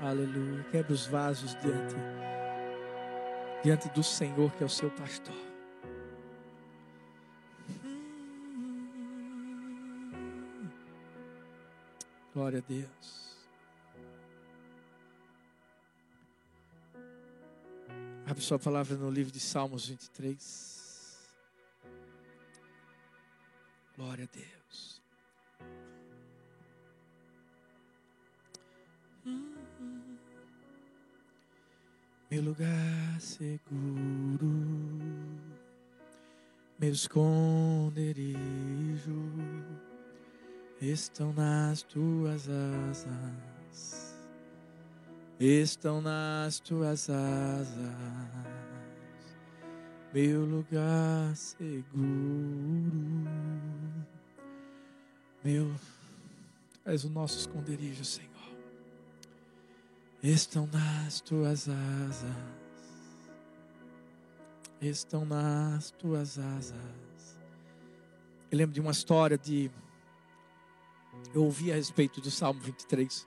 Aleluia. Quebra os vasos diante, diante do Senhor, que é o seu pastor. Glória a Deus. Abre sua palavra no livro de Salmos 23. Glória a Deus. Meu lugar seguro, meu esconderijo estão nas tuas asas, estão nas tuas asas, meu lugar seguro, meu, és o nosso esconderijo, Senhor estão nas tuas asas, estão nas tuas asas. Eu lembro de uma história de. Eu ouvi a respeito do Salmo 23.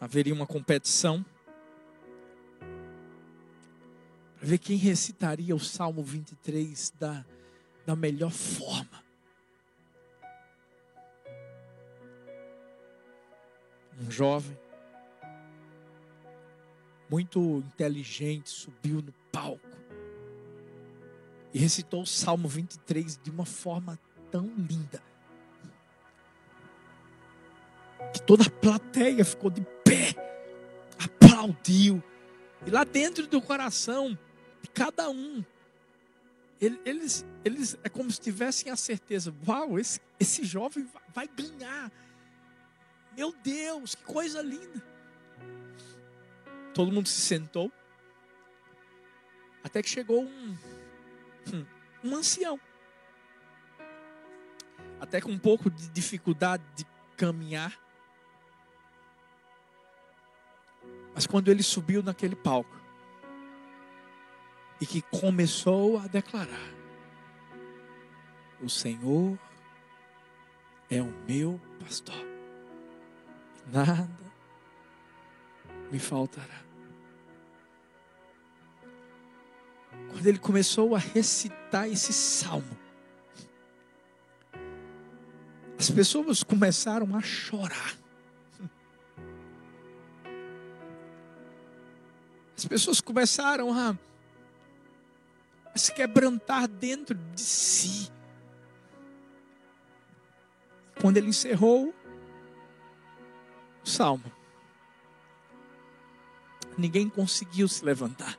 Haveria uma competição para ver quem recitaria o Salmo 23 da, da melhor forma. Um jovem, muito inteligente, subiu no palco e recitou o Salmo 23 de uma forma tão linda que toda a plateia ficou de pé, aplaudiu, e lá dentro do coração de cada um, eles, eles é como se tivessem a certeza: uau, esse, esse jovem vai ganhar meu Deus, que coisa linda. Todo mundo se sentou. Até que chegou um, um ancião. Até com um pouco de dificuldade de caminhar. Mas quando ele subiu naquele palco e que começou a declarar: O Senhor é o meu pastor nada me faltará. Quando ele começou a recitar esse salmo, as pessoas começaram a chorar. As pessoas começaram a, a se quebrantar dentro de si. Quando ele encerrou, salmo. Ninguém conseguiu se levantar.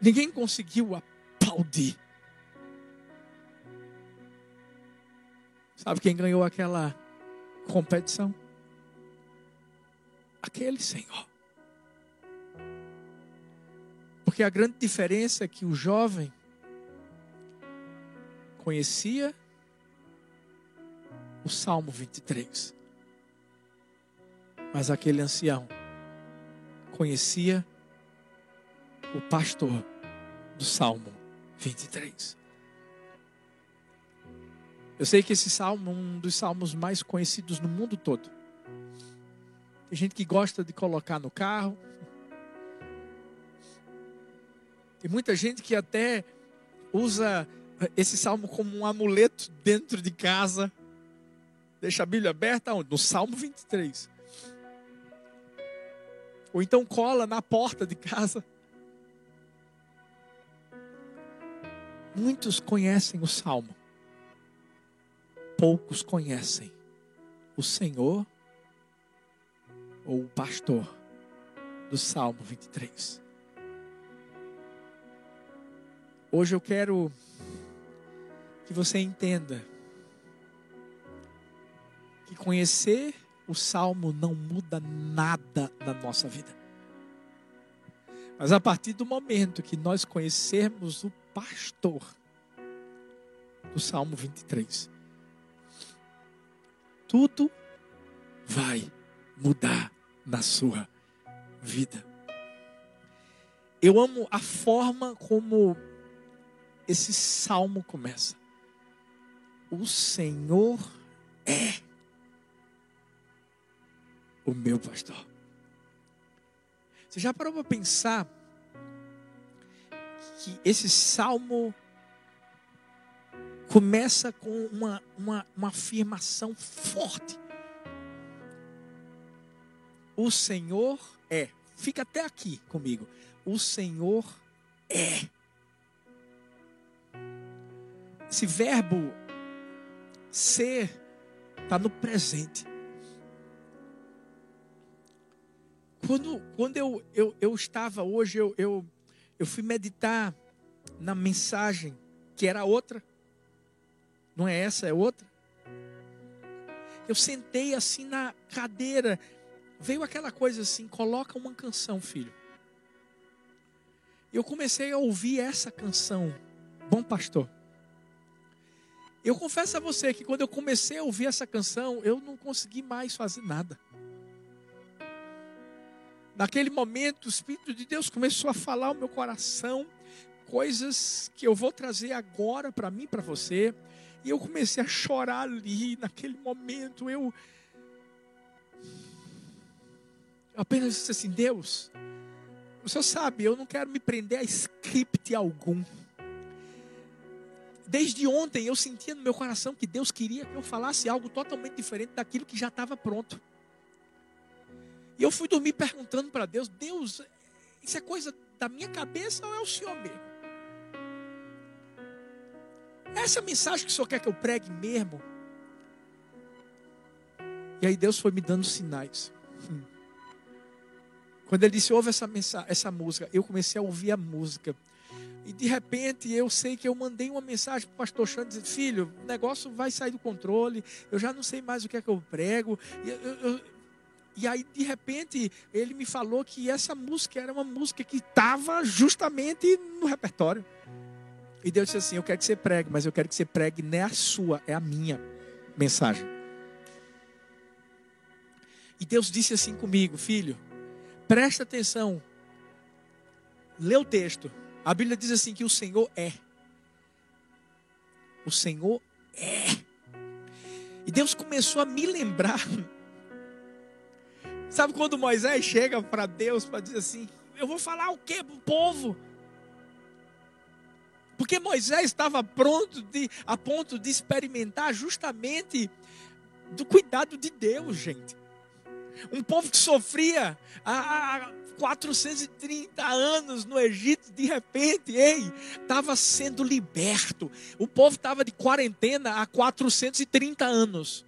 Ninguém conseguiu aplaudir. Sabe quem ganhou aquela competição? Aquele Senhor. Porque a grande diferença é que o jovem conhecia o Salmo 23. Mas aquele ancião conhecia o pastor do Salmo 23. Eu sei que esse salmo é um dos salmos mais conhecidos no mundo todo. Tem gente que gosta de colocar no carro. Tem muita gente que até usa esse salmo como um amuleto dentro de casa. Deixa a Bíblia aberta onde? No Salmo 23. Ou então cola na porta de casa. Muitos conhecem o Salmo. Poucos conhecem o Senhor ou o pastor do Salmo 23. Hoje eu quero que você entenda que conhecer o salmo não muda nada na nossa vida. Mas a partir do momento que nós conhecermos o pastor do Salmo 23, tudo vai mudar na sua vida. Eu amo a forma como esse salmo começa. O Senhor é o meu pastor. Você já parou para pensar que esse salmo começa com uma, uma, uma afirmação forte? O Senhor é. Fica até aqui comigo. O Senhor é. Esse verbo ser está no presente. Quando, quando eu, eu, eu estava hoje, eu, eu, eu fui meditar na mensagem, que era outra. Não é essa, é outra. Eu sentei assim na cadeira, veio aquela coisa assim: coloca uma canção, filho. Eu comecei a ouvir essa canção, Bom Pastor. Eu confesso a você que quando eu comecei a ouvir essa canção, eu não consegui mais fazer nada. Naquele momento, o Espírito de Deus começou a falar ao meu coração coisas que eu vou trazer agora para mim, para você. E eu comecei a chorar ali, naquele momento. Eu apenas disse assim: Deus, o Senhor sabe, eu não quero me prender a script algum. Desde ontem eu sentia no meu coração que Deus queria que eu falasse algo totalmente diferente daquilo que já estava pronto. E eu fui dormir perguntando para Deus: Deus, isso é coisa da minha cabeça ou é o Senhor mesmo? Essa é a mensagem que o Senhor quer que eu pregue mesmo? E aí Deus foi me dando sinais. Hum. Quando ele disse, ouve essa, mensagem, essa música, eu comecei a ouvir a música. E de repente eu sei que eu mandei uma mensagem para o pastor Xande dizendo, filho, o negócio vai sair do controle, eu já não sei mais o que é que eu prego. Eu, eu, e aí, de repente, ele me falou que essa música era uma música que estava justamente no repertório. E Deus disse assim: Eu quero que você pregue, mas eu quero que você pregue não é a sua, é a minha mensagem. E Deus disse assim comigo: Filho, presta atenção, lê o texto. A Bíblia diz assim: que o Senhor é. O Senhor é. E Deus começou a me lembrar Sabe quando Moisés chega para Deus para dizer assim: Eu vou falar o que para o povo? Porque Moisés estava pronto de, a ponto de experimentar justamente do cuidado de Deus, gente. Um povo que sofria há 430 anos no Egito, de repente, ei, estava sendo liberto. O povo estava de quarentena há 430 anos.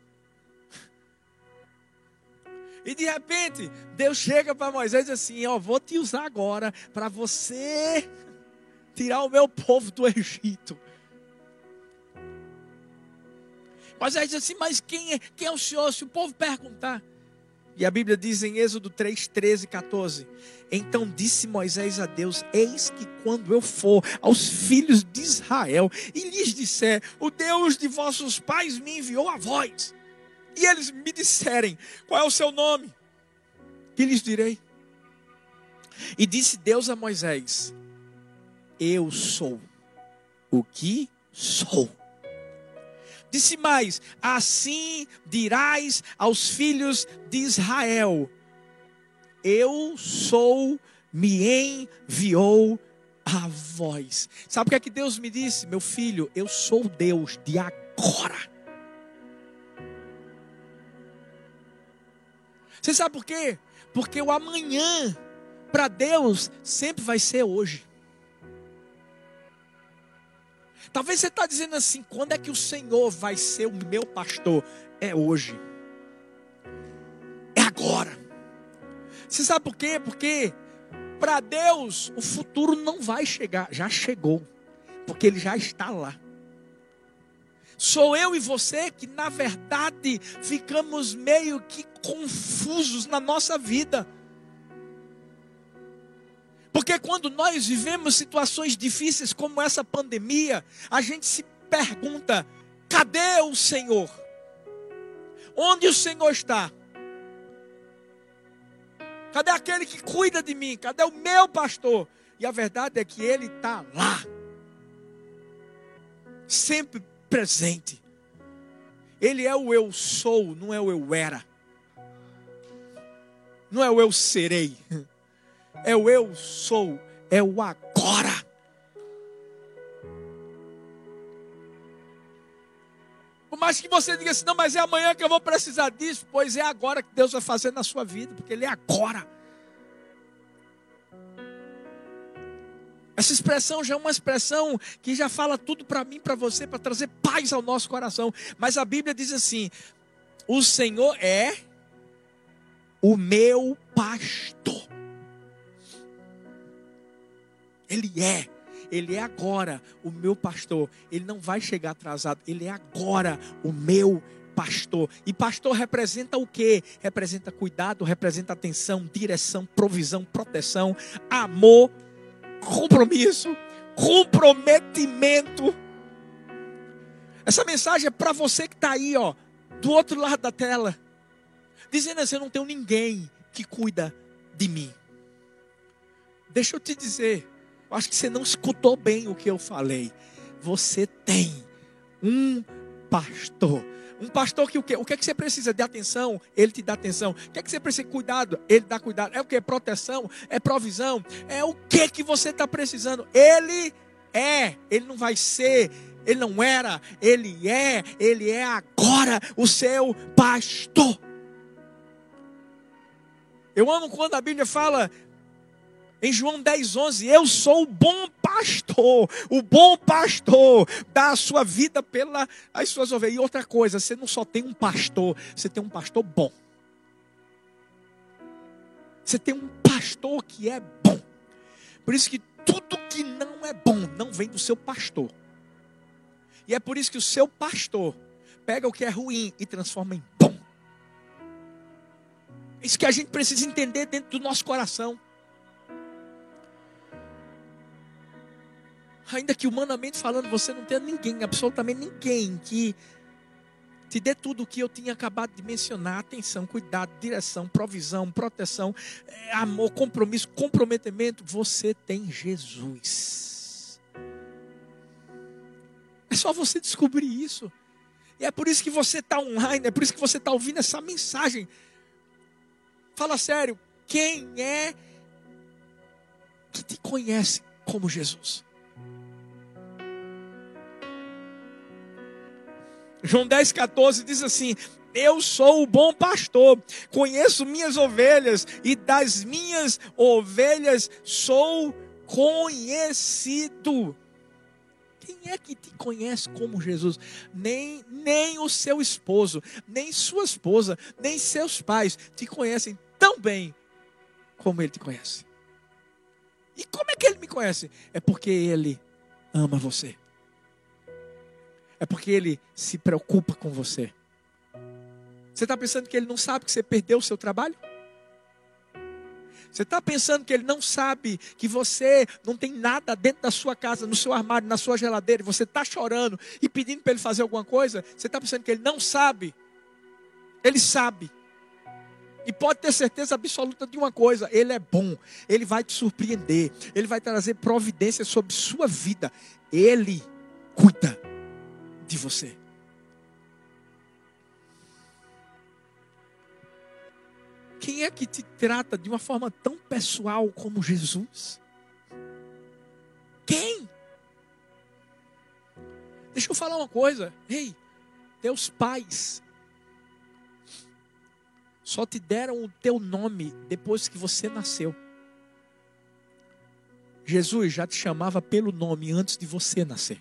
E de repente, Deus chega para Moisés e diz assim: Ó, vou te usar agora para você tirar o meu povo do Egito. Moisés diz assim: Mas quem é, quem é o Senhor? Se o povo perguntar. E a Bíblia diz em Êxodo 3, 13 e 14: Então disse Moisés a Deus: Eis que quando eu for aos filhos de Israel e lhes disser: O Deus de vossos pais me enviou a vós e eles me disserem: Qual é o seu nome? Que lhes direi? E disse Deus a Moisés: Eu sou o que sou. Disse mais: Assim dirás aos filhos de Israel: Eu sou, me enviou a voz. Sabe o que é que Deus me disse? Meu filho, eu sou Deus de agora. Você sabe por quê? Porque o amanhã, para Deus, sempre vai ser hoje. Talvez você está dizendo assim: quando é que o Senhor vai ser o meu pastor? É hoje. É agora. Você sabe por quê? Porque para Deus o futuro não vai chegar, já chegou, porque Ele já está lá. Sou eu e você que, na verdade, ficamos meio que confusos na nossa vida. Porque quando nós vivemos situações difíceis como essa pandemia, a gente se pergunta: cadê o Senhor? Onde o Senhor está? Cadê aquele que cuida de mim? Cadê o meu pastor? E a verdade é que ele está lá, sempre presente. Ele é o eu sou, não é o eu era. Não é o eu serei. É o eu sou, é o agora. Por mais que você diga assim, não, mas é amanhã que eu vou precisar disso, pois é agora que Deus vai fazer na sua vida, porque Ele é agora. Essa expressão já é uma expressão que já fala tudo para mim, para você, para trazer paz ao nosso coração. Mas a Bíblia diz assim: o Senhor é o meu pastor. Ele é, ele é agora o meu pastor. Ele não vai chegar atrasado, ele é agora o meu pastor. E pastor representa o que? Representa cuidado, representa atenção, direção, provisão, proteção, amor, compromisso, comprometimento. Essa mensagem é para você que está aí, ó, do outro lado da tela, dizendo assim: eu não tenho ninguém que cuida de mim. Deixa eu te dizer, eu acho que você não escutou bem o que eu falei. Você tem um pastor. Um pastor que o quê? O que é que você precisa de atenção? Ele te dá atenção. O que é que você precisa de cuidado? Ele dá cuidado. É o que? Proteção? É provisão? É o que que você está precisando? Ele é. Ele não vai ser. Ele não era. Ele é. Ele é agora o seu pastor. Eu amo quando a Bíblia fala em João 10, 11, eu sou o bom pastor, o bom pastor dá a sua vida pelas suas ovelhas. E outra coisa, você não só tem um pastor, você tem um pastor bom. Você tem um pastor que é bom. Por isso que tudo que não é bom não vem do seu pastor. E é por isso que o seu pastor pega o que é ruim e transforma em bom. É isso que a gente precisa entender dentro do nosso coração. Ainda que humanamente falando, você não tenha ninguém, absolutamente ninguém, que te dê tudo o que eu tinha acabado de mencionar: atenção, cuidado, direção, provisão, proteção, é, amor, compromisso, comprometimento. Você tem Jesus. É só você descobrir isso. E é por isso que você está online, é por isso que você está ouvindo essa mensagem. Fala sério, quem é que te conhece como Jesus? João 10, 14 diz assim: Eu sou o bom pastor, conheço minhas ovelhas e das minhas ovelhas sou conhecido. Quem é que te conhece como Jesus? Nem, nem o seu esposo, nem sua esposa, nem seus pais te conhecem tão bem como ele te conhece. E como é que ele me conhece? É porque ele ama você é porque ele se preocupa com você. Você está pensando que ele não sabe que você perdeu o seu trabalho? Você está pensando que ele não sabe que você não tem nada dentro da sua casa, no seu armário, na sua geladeira, e você está chorando e pedindo para ele fazer alguma coisa? Você está pensando que ele não sabe? Ele sabe. E pode ter certeza absoluta de uma coisa: Ele é bom, Ele vai te surpreender, Ele vai trazer providência sobre sua vida, Ele cuida de você. Quem é que te trata de uma forma tão pessoal como Jesus? Quem? Deixa eu falar uma coisa. Ei, teus pais só te deram o teu nome depois que você nasceu. Jesus já te chamava pelo nome antes de você nascer.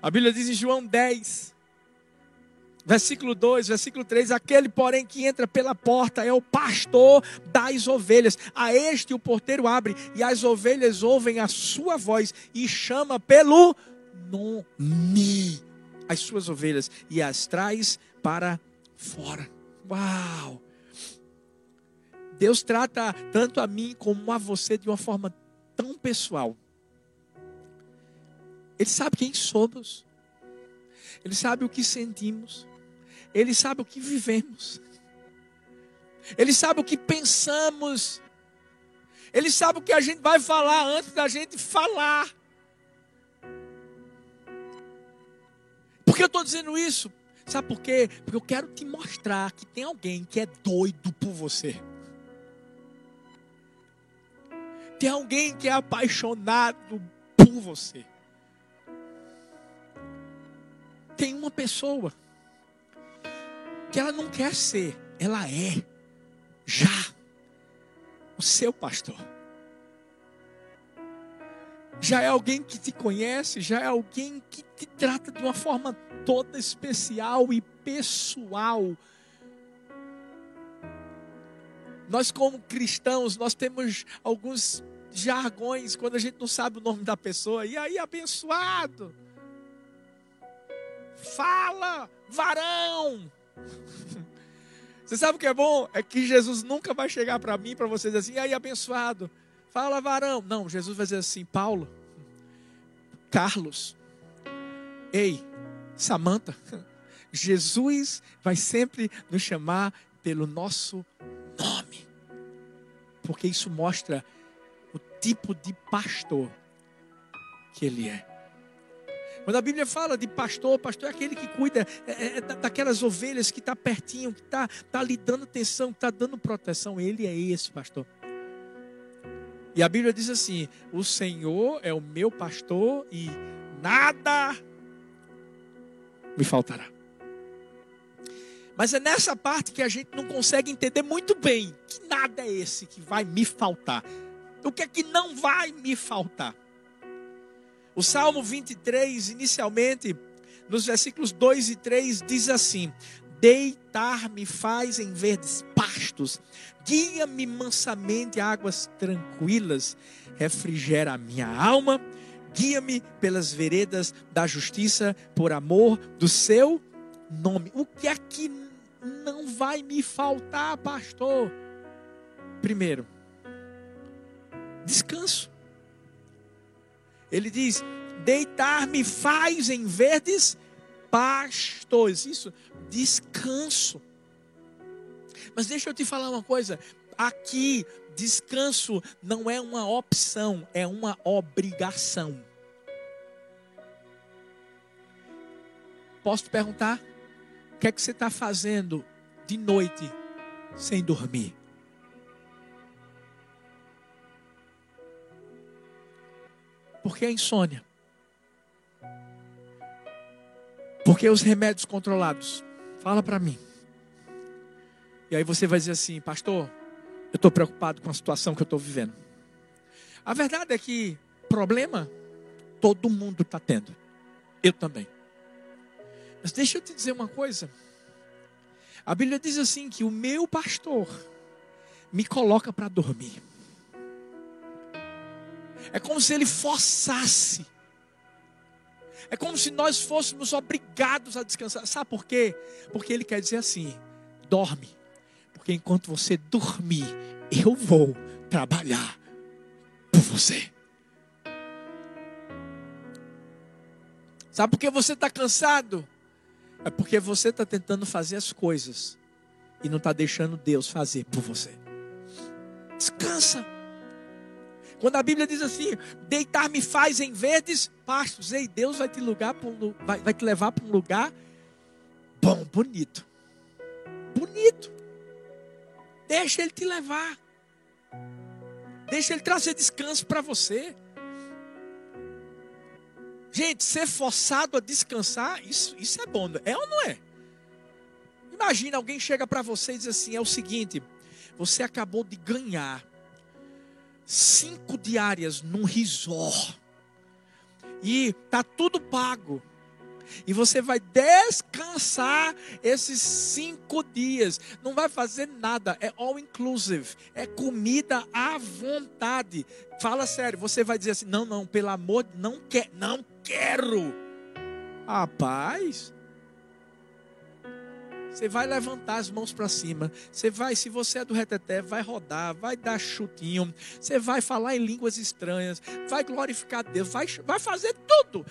A Bíblia diz em João 10, versículo 2, versículo 3: Aquele, porém, que entra pela porta é o pastor das ovelhas. A este o porteiro abre, e as ovelhas ouvem a sua voz e chama pelo nome as suas ovelhas e as traz para fora. Uau! Deus trata tanto a mim como a você de uma forma tão pessoal. Ele sabe quem somos. Ele sabe o que sentimos. Ele sabe o que vivemos. Ele sabe o que pensamos. Ele sabe o que a gente vai falar antes da gente falar. Por que eu estou dizendo isso? Sabe por quê? Porque eu quero te mostrar que tem alguém que é doido por você. Tem alguém que é apaixonado por você. Tem uma pessoa que ela não quer ser, ela é já o seu pastor. Já é alguém que te conhece, já é alguém que te trata de uma forma toda especial e pessoal. Nós como cristãos, nós temos alguns jargões quando a gente não sabe o nome da pessoa. E aí, abençoado? Fala, varão. Você sabe o que é bom? É que Jesus nunca vai chegar para mim, para vocês assim, aí, abençoado? Fala, varão. Não, Jesus vai dizer assim, Paulo, Carlos, ei, Samanta, Jesus vai sempre nos chamar pelo nosso nome. Porque isso mostra o tipo de pastor que ele é. Quando a Bíblia fala de pastor, pastor é aquele que cuida é, é, é daquelas ovelhas que está pertinho, que está tá lhe dando atenção, que está dando proteção. Ele é esse pastor. E a Bíblia diz assim: O Senhor é o meu pastor e nada me faltará. Mas é nessa parte que a gente não consegue entender muito bem que nada é esse que vai me faltar. O que é que não vai me faltar? O Salmo 23, inicialmente, nos versículos 2 e 3, diz assim: Deitar-me faz em verdes pastos, guia-me mansamente a águas tranquilas, refrigera a minha alma, guia-me pelas veredas da justiça, por amor do seu nome. O que é que não vai me faltar, pastor? Primeiro, descanso. Ele diz: deitar-me faz em verdes pastos. Isso, descanso. Mas deixa eu te falar uma coisa. Aqui, descanso não é uma opção, é uma obrigação. Posso te perguntar? O que é que você está fazendo de noite sem dormir? Por que a insônia? Por que os remédios controlados? Fala para mim. E aí você vai dizer assim, pastor, eu estou preocupado com a situação que eu estou vivendo. A verdade é que problema todo mundo está tendo. Eu também. Mas deixa eu te dizer uma coisa. A Bíblia diz assim que o meu pastor me coloca para dormir. É como se ele forçasse. É como se nós fôssemos obrigados a descansar. Sabe por quê? Porque ele quer dizer assim: dorme. Porque enquanto você dormir, eu vou trabalhar por você. Sabe por que você está cansado? É porque você está tentando fazer as coisas e não está deixando Deus fazer por você. Descansa. Quando a Bíblia diz assim, deitar-me faz em verdes pastos, ei, Deus vai te, lugar um, vai, vai te levar para um lugar bom, bonito. Bonito. Deixa Ele te levar. Deixa Ele trazer descanso para você. Gente, ser forçado a descansar, isso, isso é bom, é ou não é? Imagina alguém chega para você e diz assim: é o seguinte, você acabou de ganhar cinco diárias num resort. E tá tudo pago. E você vai descansar esses cinco dias. Não vai fazer nada. É all inclusive. É comida à vontade. Fala sério. Você vai dizer assim: não, não, pelo amor, não quer, não quero. Rapaz, você vai levantar as mãos para cima. Você vai, se você é do reteté, vai rodar, vai dar chutinho. Você vai falar em línguas estranhas, vai glorificar Deus, vai, vai fazer tudo.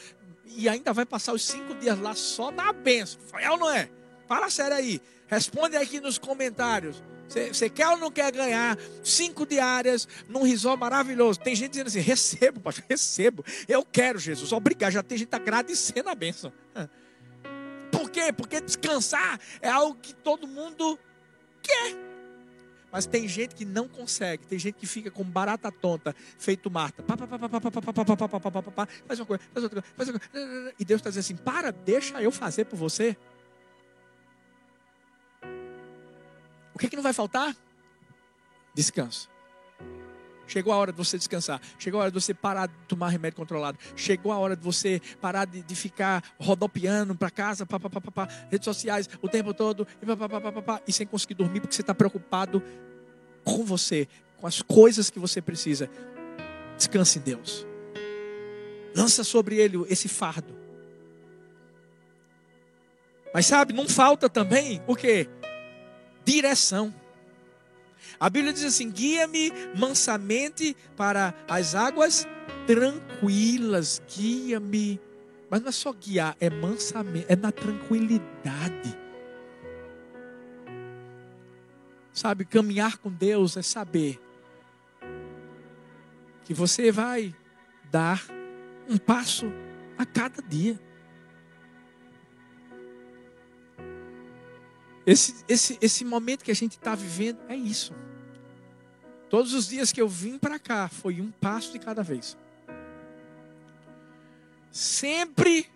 E ainda vai passar os cinco dias lá só na benção. É ou não é? Fala sério aí. Responde aqui nos comentários. Você quer ou não quer ganhar cinco diárias num risol maravilhoso? Tem gente dizendo assim: recebo, pastor, recebo. Eu quero, Jesus. Obrigado. Já tem gente agradecendo a bênção. Quê? Porque descansar é algo que todo mundo quer. Mas tem gente que não consegue, tem gente que fica com barata tonta, feito Marta. Faz uma coisa, faz outra coisa, faz outra coisa. E Deus está dizendo assim: para, deixa eu fazer por você. O que, que não vai faltar? Descanso. Chegou a hora de você descansar. Chegou a hora de você parar de tomar remédio controlado. Chegou a hora de você parar de, de ficar rodopiando para casa, pá, pá, pá, pá, redes sociais o tempo todo e, pá, pá, pá, pá, pá, e sem conseguir dormir porque você está preocupado com você, com as coisas que você precisa. Descanse em Deus. Lança sobre ele esse fardo. Mas sabe, não falta também o que? Direção. A Bíblia diz assim: guia-me mansamente para as águas tranquilas, guia-me. Mas não é só guiar, é mansamente, é na tranquilidade. Sabe, caminhar com Deus é saber que você vai dar um passo a cada dia. Esse, esse, esse momento que a gente está vivendo é isso. Todos os dias que eu vim para cá foi um passo de cada vez. Sempre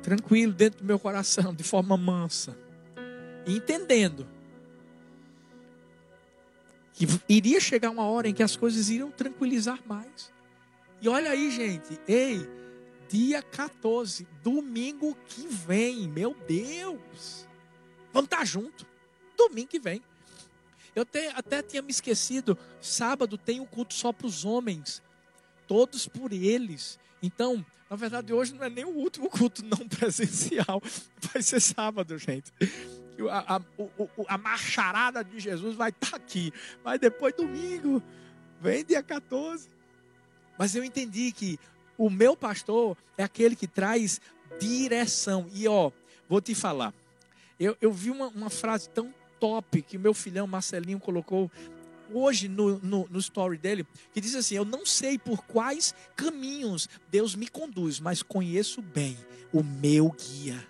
tranquilo dentro do meu coração, de forma mansa, entendendo que iria chegar uma hora em que as coisas iriam tranquilizar mais. E olha aí, gente, ei, dia 14, domingo que vem, meu Deus, vamos estar junto, domingo que vem. Eu até, tinha me esquecido. Sábado tem um culto só para os homens. Todos por eles. Então, na verdade, hoje não é nem o último culto não presencial. Vai ser sábado, gente. A, a, a marcharada de Jesus vai estar tá aqui. Mas depois, domingo, vem dia 14. Mas eu entendi que o meu pastor é aquele que traz direção. E ó, vou te falar. Eu, eu vi uma, uma frase tão top que meu filhão Marcelinho colocou hoje no, no, no, story dele, que diz assim: Eu não sei por quais caminhos Deus me conduz, mas conheço bem o meu guia.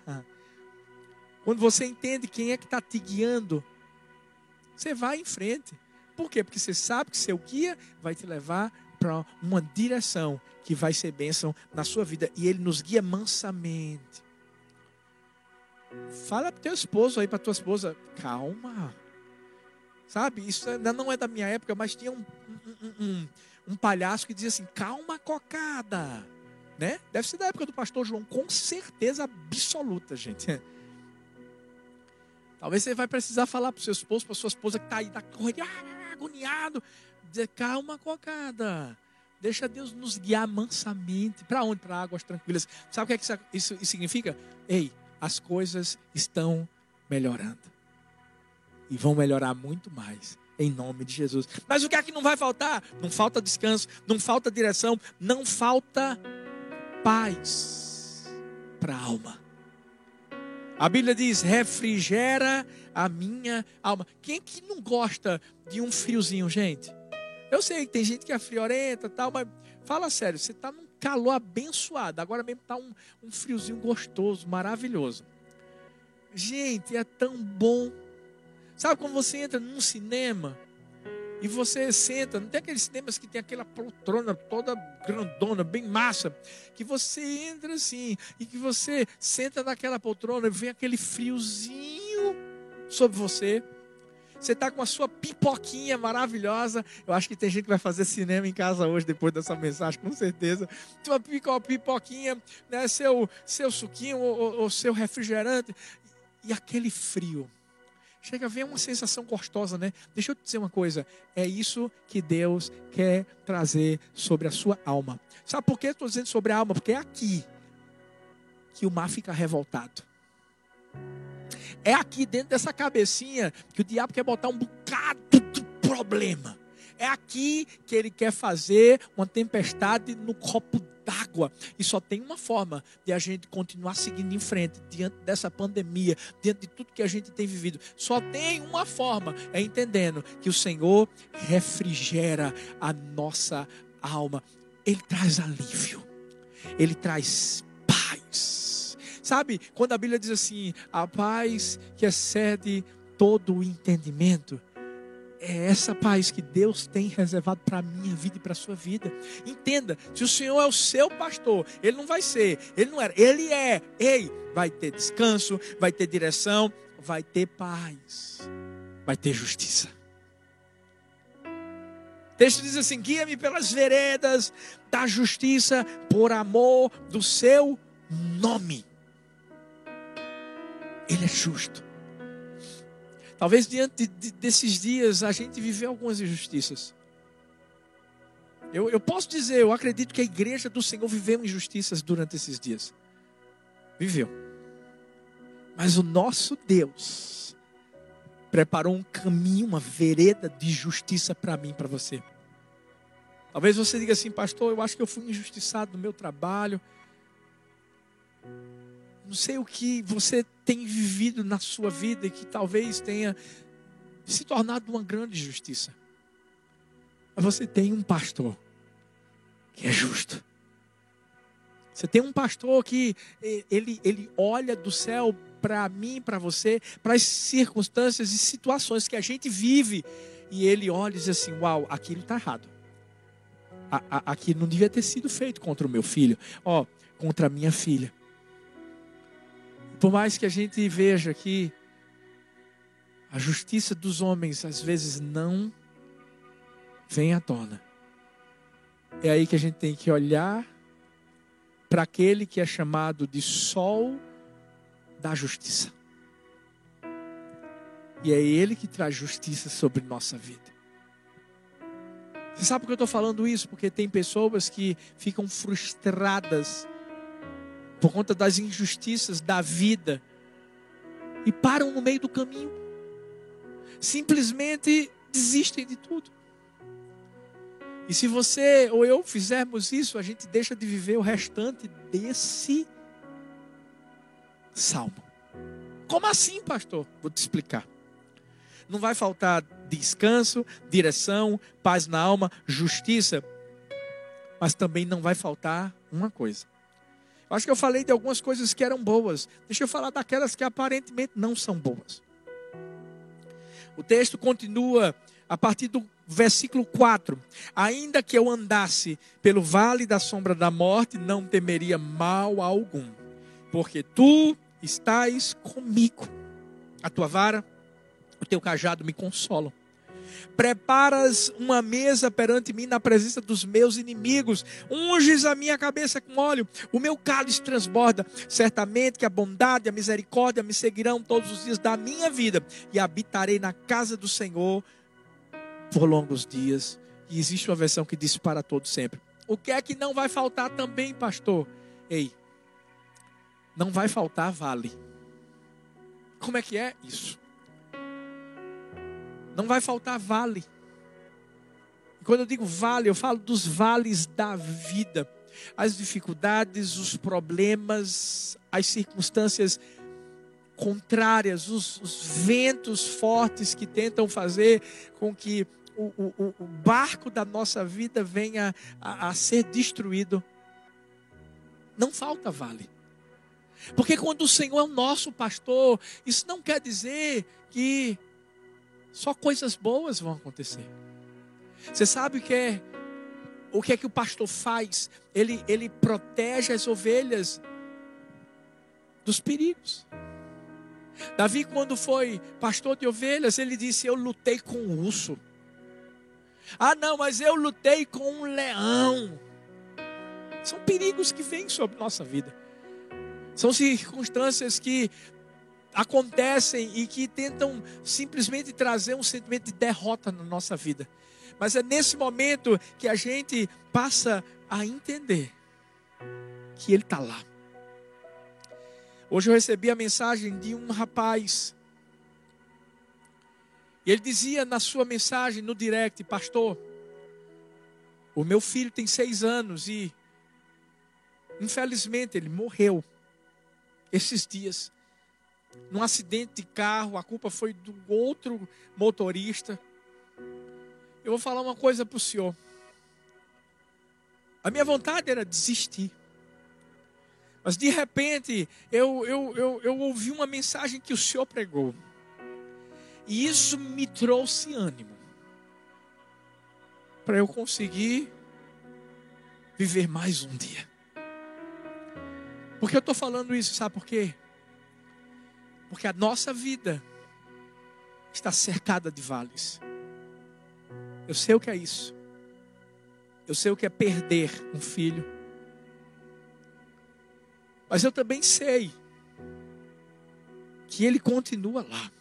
Quando você entende quem é que está te guiando, você vai em frente. Por quê? Porque você sabe que seu guia vai te levar para uma direção que vai ser bênção na sua vida. E ele nos guia mansamente. Fala pro teu esposo aí, pra tua esposa, calma. Sabe, isso ainda não é da minha época, mas tinha um, um, um, um palhaço que dizia assim, calma cocada. Né? Deve ser da época do pastor João, com certeza absoluta, gente. Talvez você vai precisar falar para o seu esposo, para sua esposa que está aí, está correndo, ah, agoniado. Dizer, calma, cocada. Deixa Deus nos guiar mansamente. Para onde? Para águas tranquilas. Sabe o que, é que isso, isso significa? Ei, as coisas estão melhorando. E vão melhorar muito mais. Em nome de Jesus. Mas o que é que não vai faltar? Não falta descanso, não falta direção, não falta paz para a alma. A Bíblia diz: refrigera a minha alma. Quem que não gosta de um friozinho, gente? Eu sei que tem gente que é friorenta tal, mas fala sério, você está num calor abençoado. Agora mesmo está um, um friozinho gostoso, maravilhoso. Gente, é tão bom. Sabe quando você entra num cinema e você senta, não tem aqueles cinemas que tem aquela poltrona toda grandona, bem massa, que você entra assim e que você senta naquela poltrona e vem aquele friozinho sobre você. Você está com a sua pipoquinha maravilhosa. Eu acho que tem gente que vai fazer cinema em casa hoje, depois dessa mensagem, com certeza. Sua pipoquinha, né, seu, seu suquinho ou, ou seu refrigerante. E aquele frio. Chega a ver uma sensação gostosa, né? Deixa eu te dizer uma coisa. É isso que Deus quer trazer sobre a sua alma. Sabe por que estou dizendo sobre a alma? Porque é aqui que o mar fica revoltado. É aqui dentro dessa cabecinha que o diabo quer botar um bocado de problema. É aqui que ele quer fazer uma tempestade no copo d'água. E só tem uma forma de a gente continuar seguindo em frente diante dessa pandemia, diante de tudo que a gente tem vivido. Só tem uma forma, é entendendo que o Senhor refrigera a nossa alma. Ele traz alívio. Ele traz paz Sabe, quando a Bíblia diz assim: a paz que excede todo o entendimento. É essa paz que Deus tem reservado para a minha vida e para a sua vida. Entenda, se o Senhor é o seu pastor, ele não vai ser, ele não era, ele é. Ei, vai ter descanso, vai ter direção, vai ter paz, vai ter justiça. O texto diz assim: guia-me pelas veredas da justiça por amor do seu nome. Ele é justo. Talvez diante de, desses dias a gente viveu algumas injustiças. Eu, eu posso dizer, eu acredito que a igreja do Senhor viveu injustiças durante esses dias. Viveu. Mas o nosso Deus preparou um caminho, uma vereda de justiça para mim, para você. Talvez você diga assim, pastor, eu acho que eu fui injustiçado no meu trabalho. Não sei o que você tem vivido na sua vida e que talvez tenha se tornado uma grande justiça. Mas você tem um pastor que é justo. Você tem um pastor que ele, ele olha do céu para mim, para você, para as circunstâncias e situações que a gente vive. E ele olha e diz assim: Uau, aquilo está errado. Aquilo não devia ter sido feito contra o meu filho. Ó, contra a minha filha. Por mais que a gente veja que a justiça dos homens às vezes não vem à tona. É aí que a gente tem que olhar para aquele que é chamado de sol da justiça. E é ele que traz justiça sobre nossa vida. Você sabe por que eu estou falando isso? Porque tem pessoas que ficam frustradas por conta das injustiças da vida e param no meio do caminho. Simplesmente desistem de tudo. E se você ou eu fizermos isso, a gente deixa de viver o restante desse salmo. Como assim, pastor? Vou te explicar. Não vai faltar descanso, direção, paz na alma, justiça, mas também não vai faltar uma coisa: Acho que eu falei de algumas coisas que eram boas. Deixa eu falar daquelas que aparentemente não são boas. O texto continua a partir do versículo 4. Ainda que eu andasse pelo vale da sombra da morte, não temeria mal algum, porque tu estás comigo. A tua vara, o teu cajado me consolam. Preparas uma mesa perante mim na presença dos meus inimigos. Unges a minha cabeça com óleo. O meu cálice transborda. Certamente que a bondade e a misericórdia me seguirão todos os dias da minha vida. E habitarei na casa do Senhor por longos dias. E existe uma versão que diz para todos sempre. O que é que não vai faltar também, pastor? Ei, não vai faltar vale. Como é que é isso? Não vai faltar vale. E quando eu digo vale, eu falo dos vales da vida. As dificuldades, os problemas, as circunstâncias contrárias, os, os ventos fortes que tentam fazer com que o, o, o barco da nossa vida venha a, a ser destruído. Não falta vale. Porque quando o Senhor é o nosso pastor, isso não quer dizer que só coisas boas vão acontecer. Você sabe o que é o que é que o pastor faz? Ele, ele protege as ovelhas dos perigos. Davi, quando foi pastor de ovelhas, ele disse: Eu lutei com um urso. Ah, não, mas eu lutei com um leão. São perigos que vêm sobre nossa vida. São circunstâncias que acontecem e que tentam simplesmente trazer um sentimento de derrota na nossa vida. Mas é nesse momento que a gente passa a entender que Ele está lá. Hoje eu recebi a mensagem de um rapaz. E ele dizia na sua mensagem no direct, pastor, o meu filho tem seis anos e, infelizmente, ele morreu esses dias num acidente de carro, a culpa foi do outro motorista. Eu vou falar uma coisa para o senhor. A minha vontade era desistir. Mas de repente, eu, eu, eu, eu ouvi uma mensagem que o Senhor pregou. E isso me trouxe ânimo. Para eu conseguir viver mais um dia. Porque eu estou falando isso, sabe por quê? Porque a nossa vida está cercada de vales. Eu sei o que é isso. Eu sei o que é perder um filho. Mas eu também sei que ele continua lá.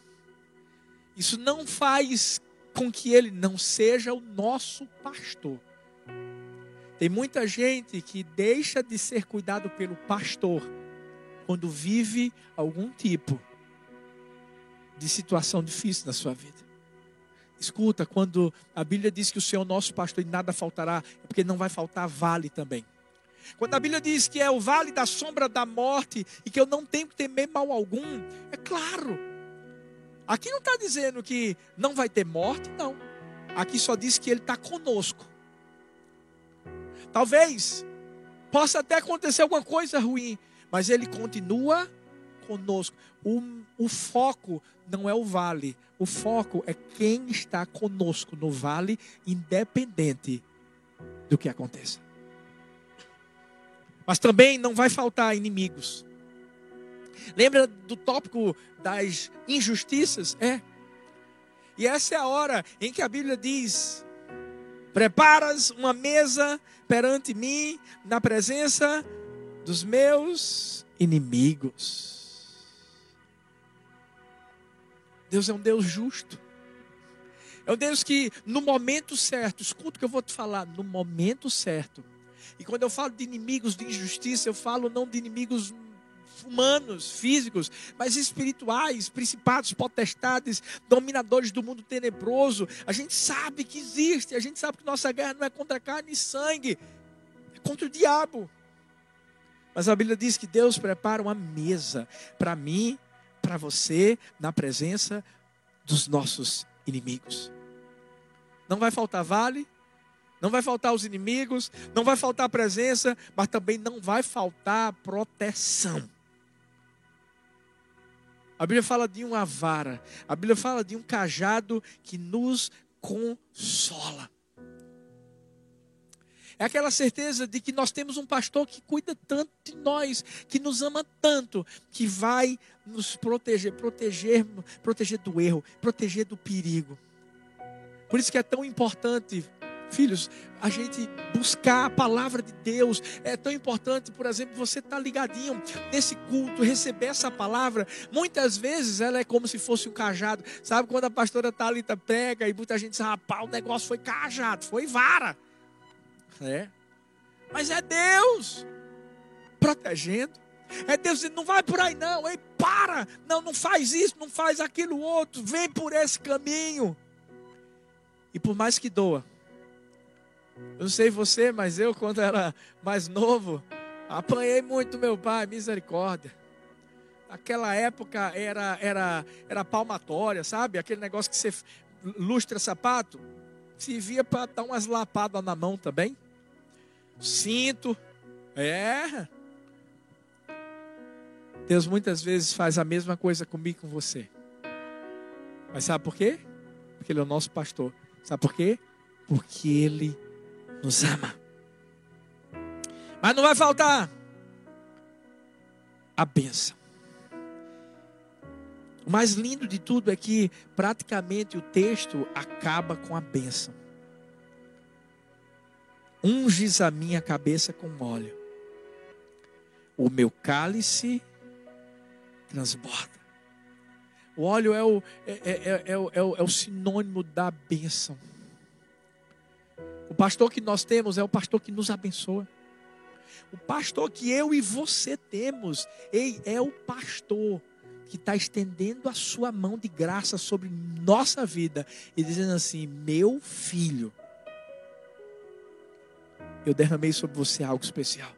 Isso não faz com que ele não seja o nosso pastor. Tem muita gente que deixa de ser cuidado pelo pastor quando vive algum tipo de situação difícil na sua vida. Escuta, quando a Bíblia diz que o Senhor é o nosso pastor e nada faltará, é porque não vai faltar vale também. Quando a Bíblia diz que é o vale da sombra da morte e que eu não tenho que temer mal algum, é claro. Aqui não está dizendo que não vai ter morte, não. Aqui só diz que Ele está conosco. Talvez possa até acontecer alguma coisa ruim, mas Ele continua conosco. O, o foco não é o vale, o foco é quem está conosco no vale, independente do que aconteça. Mas também não vai faltar inimigos. Lembra do tópico das injustiças? É. E essa é a hora em que a Bíblia diz: Preparas uma mesa perante mim, na presença dos meus inimigos. Deus é um Deus justo. É um Deus que, no momento certo, escuta o que eu vou te falar, no momento certo. E quando eu falo de inimigos de injustiça, eu falo não de inimigos humanos, físicos, mas espirituais, principados, potestades, dominadores do mundo tenebroso. A gente sabe que existe, a gente sabe que nossa guerra não é contra carne e sangue, é contra o diabo. Mas a Bíblia diz que Deus prepara uma mesa para mim para você na presença dos nossos inimigos. Não vai faltar vale, não vai faltar os inimigos, não vai faltar presença, mas também não vai faltar proteção. A Bíblia fala de uma vara, a Bíblia fala de um cajado que nos consola. É aquela certeza de que nós temos um pastor que cuida tanto de nós, que nos ama tanto, que vai nos proteger, proteger, proteger do erro, proteger do perigo. Por isso que é tão importante Filhos, a gente buscar a palavra de Deus é tão importante, por exemplo, você estar tá ligadinho nesse culto, receber essa palavra. Muitas vezes ela é como se fosse um cajado. Sabe quando a pastora Thalita pega e muita gente diz: rapaz, o negócio foi cajado, foi vara. É. Mas é Deus protegendo. É Deus dizendo, não vai por aí não, ei, para, não, não faz isso, não faz aquilo outro, vem por esse caminho. E por mais que doa, eu não sei você, mas eu, quando era mais novo, apanhei muito meu pai, misericórdia. Naquela época era, era, era palmatória, sabe? Aquele negócio que você lustra sapato. Se via para dar umas lapadas na mão também. Cinto. É. Deus muitas vezes faz a mesma coisa comigo e com você. Mas sabe por quê? Porque Ele é o nosso pastor. Sabe por quê? Porque Ele nos ama. Mas não vai faltar a bênção. O mais lindo de tudo é que praticamente o texto acaba com a bênção. Unges a minha cabeça com óleo, o meu cálice transborda. O óleo é o, é, é, é, é, o, é o sinônimo da bênção. O pastor que nós temos é o pastor que nos abençoa. O pastor que eu e você temos, ei, é o pastor que está estendendo a sua mão de graça sobre nossa vida e dizendo assim: meu filho, eu derramei sobre você algo especial.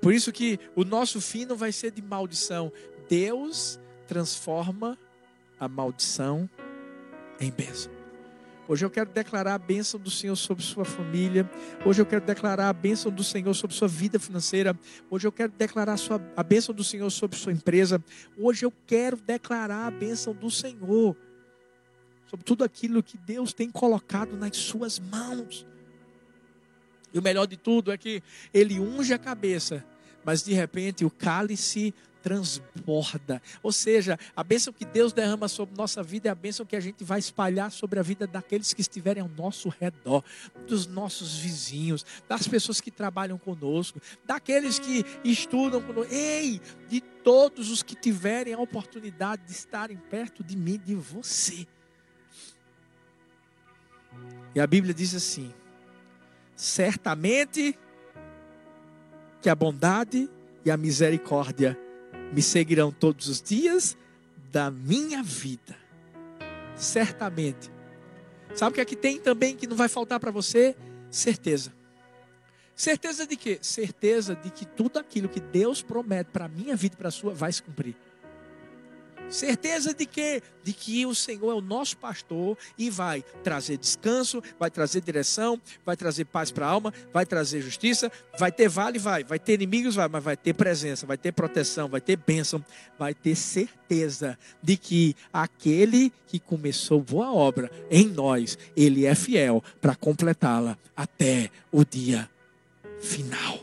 Por isso que o nosso fim não vai ser de maldição. Deus transforma a maldição em bênção. Hoje eu quero declarar a bênção do Senhor sobre sua família. Hoje eu quero declarar a bênção do Senhor sobre sua vida financeira. Hoje eu quero declarar a, bênção do Senhor sobre sua empresa. Hoje eu quero declarar a bênção do Senhor sobre tudo aquilo que Deus tem colocado nas suas mãos. E o melhor de tudo é que ele unge a cabeça, mas de repente o cálice transborda. Ou seja, a bênção que Deus derrama sobre nossa vida é a bênção que a gente vai espalhar sobre a vida daqueles que estiverem ao nosso redor, dos nossos vizinhos, das pessoas que trabalham conosco, daqueles que estudam conosco. Ei, de todos os que tiverem a oportunidade de estarem perto de mim, de você. E a Bíblia diz assim: certamente que a bondade e a misericórdia me seguirão todos os dias da minha vida. Certamente. Sabe o que é que tem também que não vai faltar para você? Certeza. Certeza de quê? Certeza de que tudo aquilo que Deus promete para a minha vida e para a sua vai se cumprir. Certeza de que de que o Senhor é o nosso pastor e vai trazer descanso, vai trazer direção, vai trazer paz para a alma, vai trazer justiça, vai ter vale, vai, vai ter inimigos, vai, mas vai ter presença, vai ter proteção, vai ter bênção, vai ter certeza de que aquele que começou boa obra em nós, ele é fiel para completá-la até o dia final,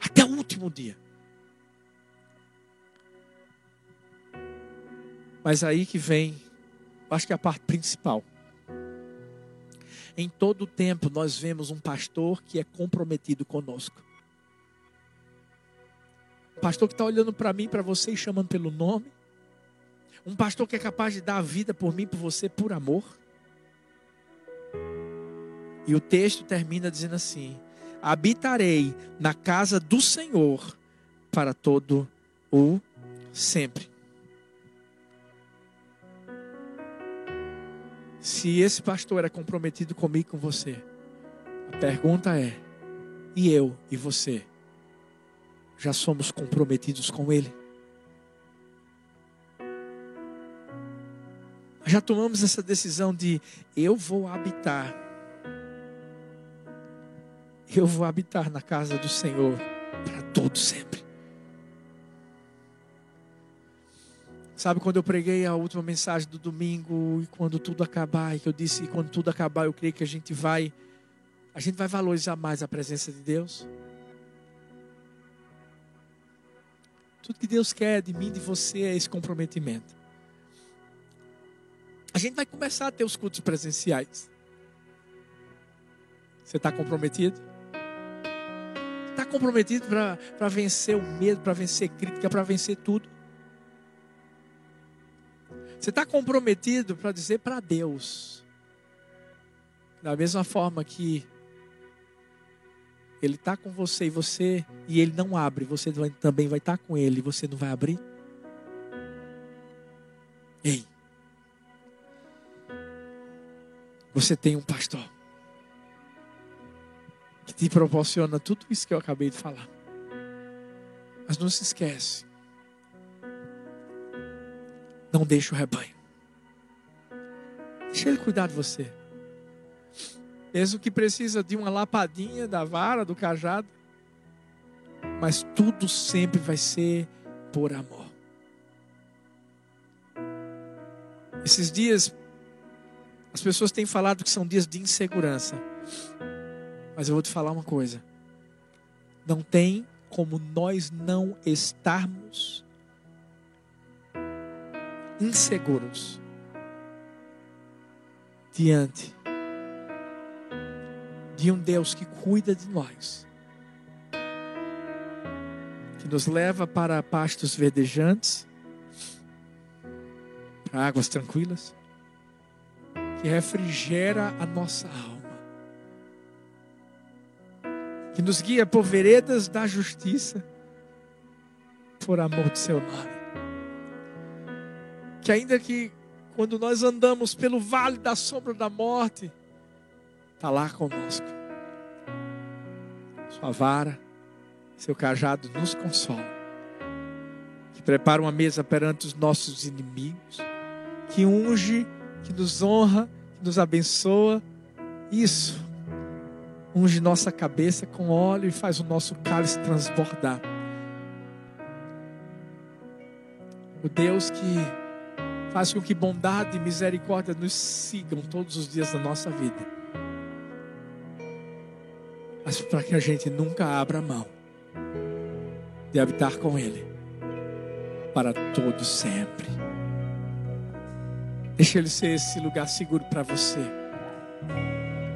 até o último dia. Mas aí que vem, acho que é a parte principal. Em todo o tempo nós vemos um pastor que é comprometido conosco. Um pastor que está olhando para mim, para você e chamando pelo nome. Um pastor que é capaz de dar a vida por mim, por você, por amor. E o texto termina dizendo assim: Habitarei na casa do Senhor para todo o sempre. Se esse pastor é comprometido comigo e com você, a pergunta é: e eu e você? Já somos comprometidos com ele? Já tomamos essa decisão de eu vou habitar. Eu vou habitar na casa do Senhor para todo sempre. Sabe quando eu preguei a última mensagem do domingo e quando tudo acabar, e que eu disse que quando tudo acabar, eu creio que a gente vai a gente vai valorizar mais a presença de Deus. Tudo que Deus quer de mim, de você, é esse comprometimento. A gente vai começar a ter os cultos presenciais. Você está comprometido? Está comprometido para vencer o medo, para vencer crítica, para vencer tudo? Você está comprometido para dizer para Deus, da mesma forma que Ele está com você e você e Ele não abre, você também vai estar tá com Ele, e você não vai abrir? Ei, você tem um pastor que te proporciona tudo isso que eu acabei de falar. Mas não se esquece não deixe o rebanho. Deixa ele cuidar de você. Mesmo que precisa de uma lapadinha da vara, do cajado. Mas tudo sempre vai ser por amor. Esses dias, as pessoas têm falado que são dias de insegurança. Mas eu vou te falar uma coisa. Não tem como nós não estarmos inseguros diante de um Deus que cuida de nós, que nos leva para pastos verdejantes, para águas tranquilas, que refrigera a nossa alma, que nos guia por veredas da justiça, por amor de seu nome que ainda que quando nós andamos pelo vale da sombra da morte, está lá conosco. Sua vara, seu cajado nos consola. Que prepara uma mesa perante os nossos inimigos. Que unge, que nos honra, que nos abençoa. Isso. Unge nossa cabeça com óleo e faz o nosso cálice transbordar. O Deus que faz com que bondade e misericórdia nos sigam todos os dias da nossa vida. Mas para que a gente nunca abra mão de habitar com Ele para todo sempre. Deixa Ele ser esse lugar seguro para você.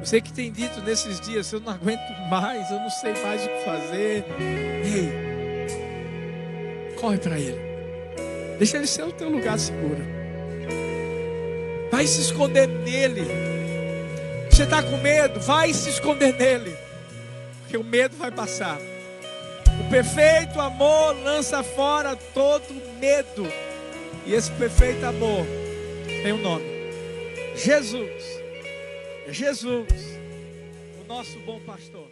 Você que tem dito nesses dias, eu não aguento mais, eu não sei mais o que fazer. Ei, corre para Ele. Deixa Ele ser o teu lugar seguro. Vai se esconder nele. Você está com medo? Vai se esconder nele. Porque o medo vai passar. O perfeito amor lança fora todo medo. E esse perfeito amor tem um nome: Jesus. É Jesus, o nosso bom pastor.